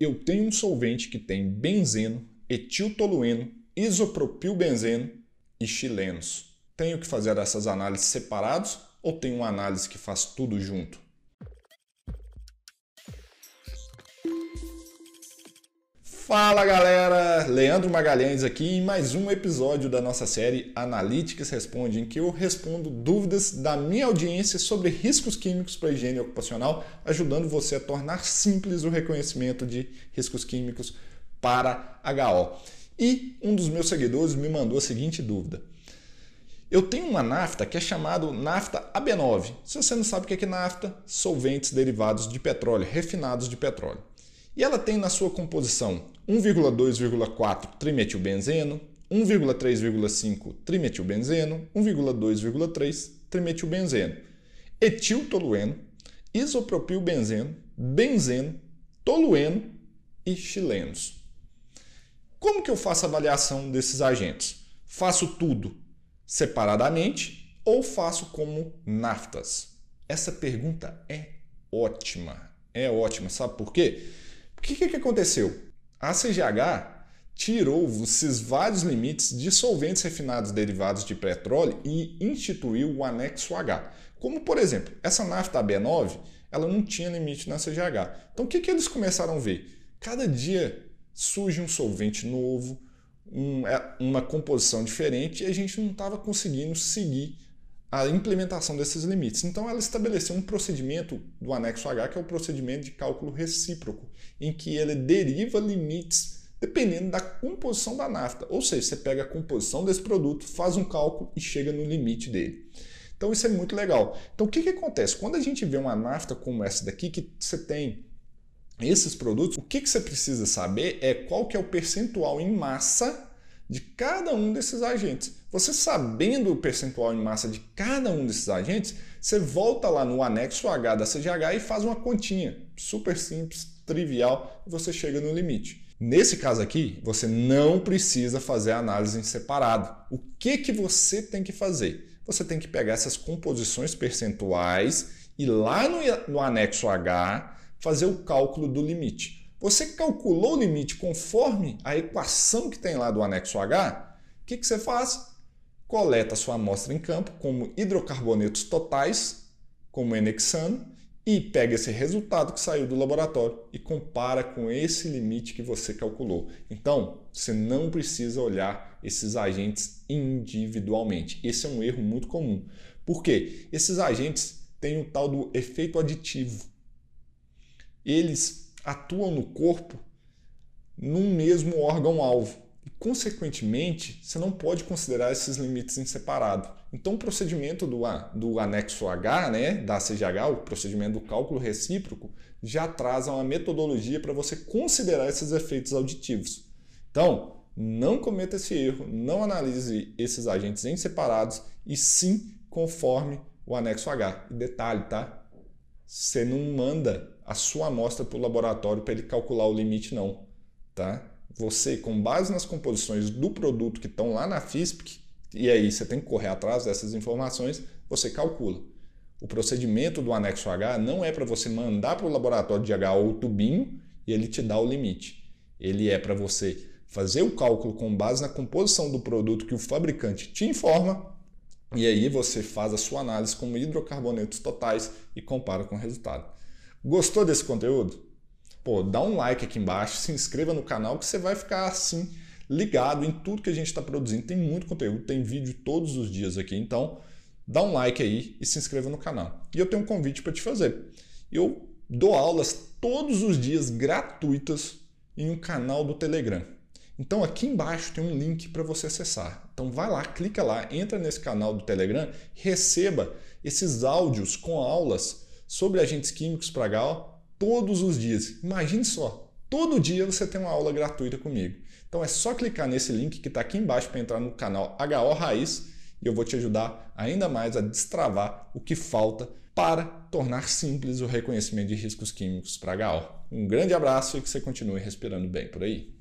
eu tenho um solvente que tem benzeno, etiltolueno, isopropilbenzeno e chilenos. Tenho que fazer essas análises separados ou tem uma análise que faz tudo junto? Fala galera, Leandro Magalhães aqui em mais um episódio da nossa série Analytics Responde, em que eu respondo dúvidas da minha audiência sobre riscos químicos para a higiene ocupacional, ajudando você a tornar simples o reconhecimento de riscos químicos para HO. E um dos meus seguidores me mandou a seguinte dúvida. Eu tenho uma nafta que é chamado nafta AB9. Se você não sabe o que é nafta, solventes derivados de petróleo, refinados de petróleo. E ela tem na sua composição 1,2,4 trimetilbenzeno, 1,3,5 trimetilbenzeno, 1,2,3 trimetilbenzeno, etiltolueno, isopropilbenzeno, benzeno, tolueno e chilenos. Como que eu faço a avaliação desses agentes? Faço tudo separadamente ou faço como naftas? Essa pergunta é ótima. É ótima, sabe por quê? O que, que aconteceu? A CGH tirou esses vários limites de solventes refinados derivados de petróleo e instituiu o anexo H. Como, por exemplo, essa nafta B9, ela não tinha limite na CGH. Então, o que, que eles começaram a ver? Cada dia surge um solvente novo, um, é, uma composição diferente e a gente não estava conseguindo seguir a implementação desses limites. Então, ela estabeleceu um procedimento do anexo H, que é o procedimento de cálculo recíproco, em que ele deriva limites dependendo da composição da nafta. Ou seja, você pega a composição desse produto, faz um cálculo e chega no limite dele. Então, isso é muito legal. Então, o que, que acontece? Quando a gente vê uma nafta como essa daqui, que você tem esses produtos, o que, que você precisa saber é qual que é o percentual em massa de cada um desses agentes. Você sabendo o percentual em massa de cada um desses agentes, você volta lá no anexo H da CGH e faz uma continha. Super simples, trivial, e você chega no limite. Nesse caso aqui, você não precisa fazer a análise em separado. O que, que você tem que fazer? Você tem que pegar essas composições percentuais e lá no, no anexo H fazer o cálculo do limite. Você calculou o limite conforme a equação que tem lá do anexo H? O que, que você faz? Coleta sua amostra em campo como hidrocarbonetos totais, como enexano, e pega esse resultado que saiu do laboratório e compara com esse limite que você calculou. Então, você não precisa olhar esses agentes individualmente. Esse é um erro muito comum. Por quê? Esses agentes têm o tal do efeito aditivo. Eles atuam no corpo num mesmo órgão-alvo. E, consequentemente, você não pode considerar esses limites em separado. Então, o procedimento do, do anexo H, né, da CGH, o procedimento do cálculo recíproco, já traz uma metodologia para você considerar esses efeitos auditivos. Então, não cometa esse erro, não analise esses agentes em separados e sim conforme o anexo H. E detalhe, tá? Você não manda a sua amostra para o laboratório para ele calcular o limite, não. Tá? Você, com base nas composições do produto que estão lá na FISPIC, e aí você tem que correr atrás dessas informações, você calcula. O procedimento do anexo H não é para você mandar para o laboratório de H o tubinho e ele te dá o limite. Ele é para você fazer o cálculo com base na composição do produto que o fabricante te informa e aí você faz a sua análise com hidrocarbonetos totais e compara com o resultado. Gostou desse conteúdo? Pô, dá um like aqui embaixo, se inscreva no canal que você vai ficar assim ligado em tudo que a gente está produzindo. Tem muito conteúdo, tem vídeo todos os dias aqui, então dá um like aí e se inscreva no canal. E eu tenho um convite para te fazer. Eu dou aulas todos os dias gratuitas em um canal do Telegram. Então aqui embaixo tem um link para você acessar. Então vai lá, clica lá, entra nesse canal do Telegram, receba esses áudios com aulas sobre agentes químicos para Gal todos os dias. Imagine só, todo dia você tem uma aula gratuita comigo. Então é só clicar nesse link que está aqui embaixo para entrar no canal HO Raiz e eu vou te ajudar ainda mais a destravar o que falta para tornar simples o reconhecimento de riscos químicos para HO. Um grande abraço e que você continue respirando bem por aí.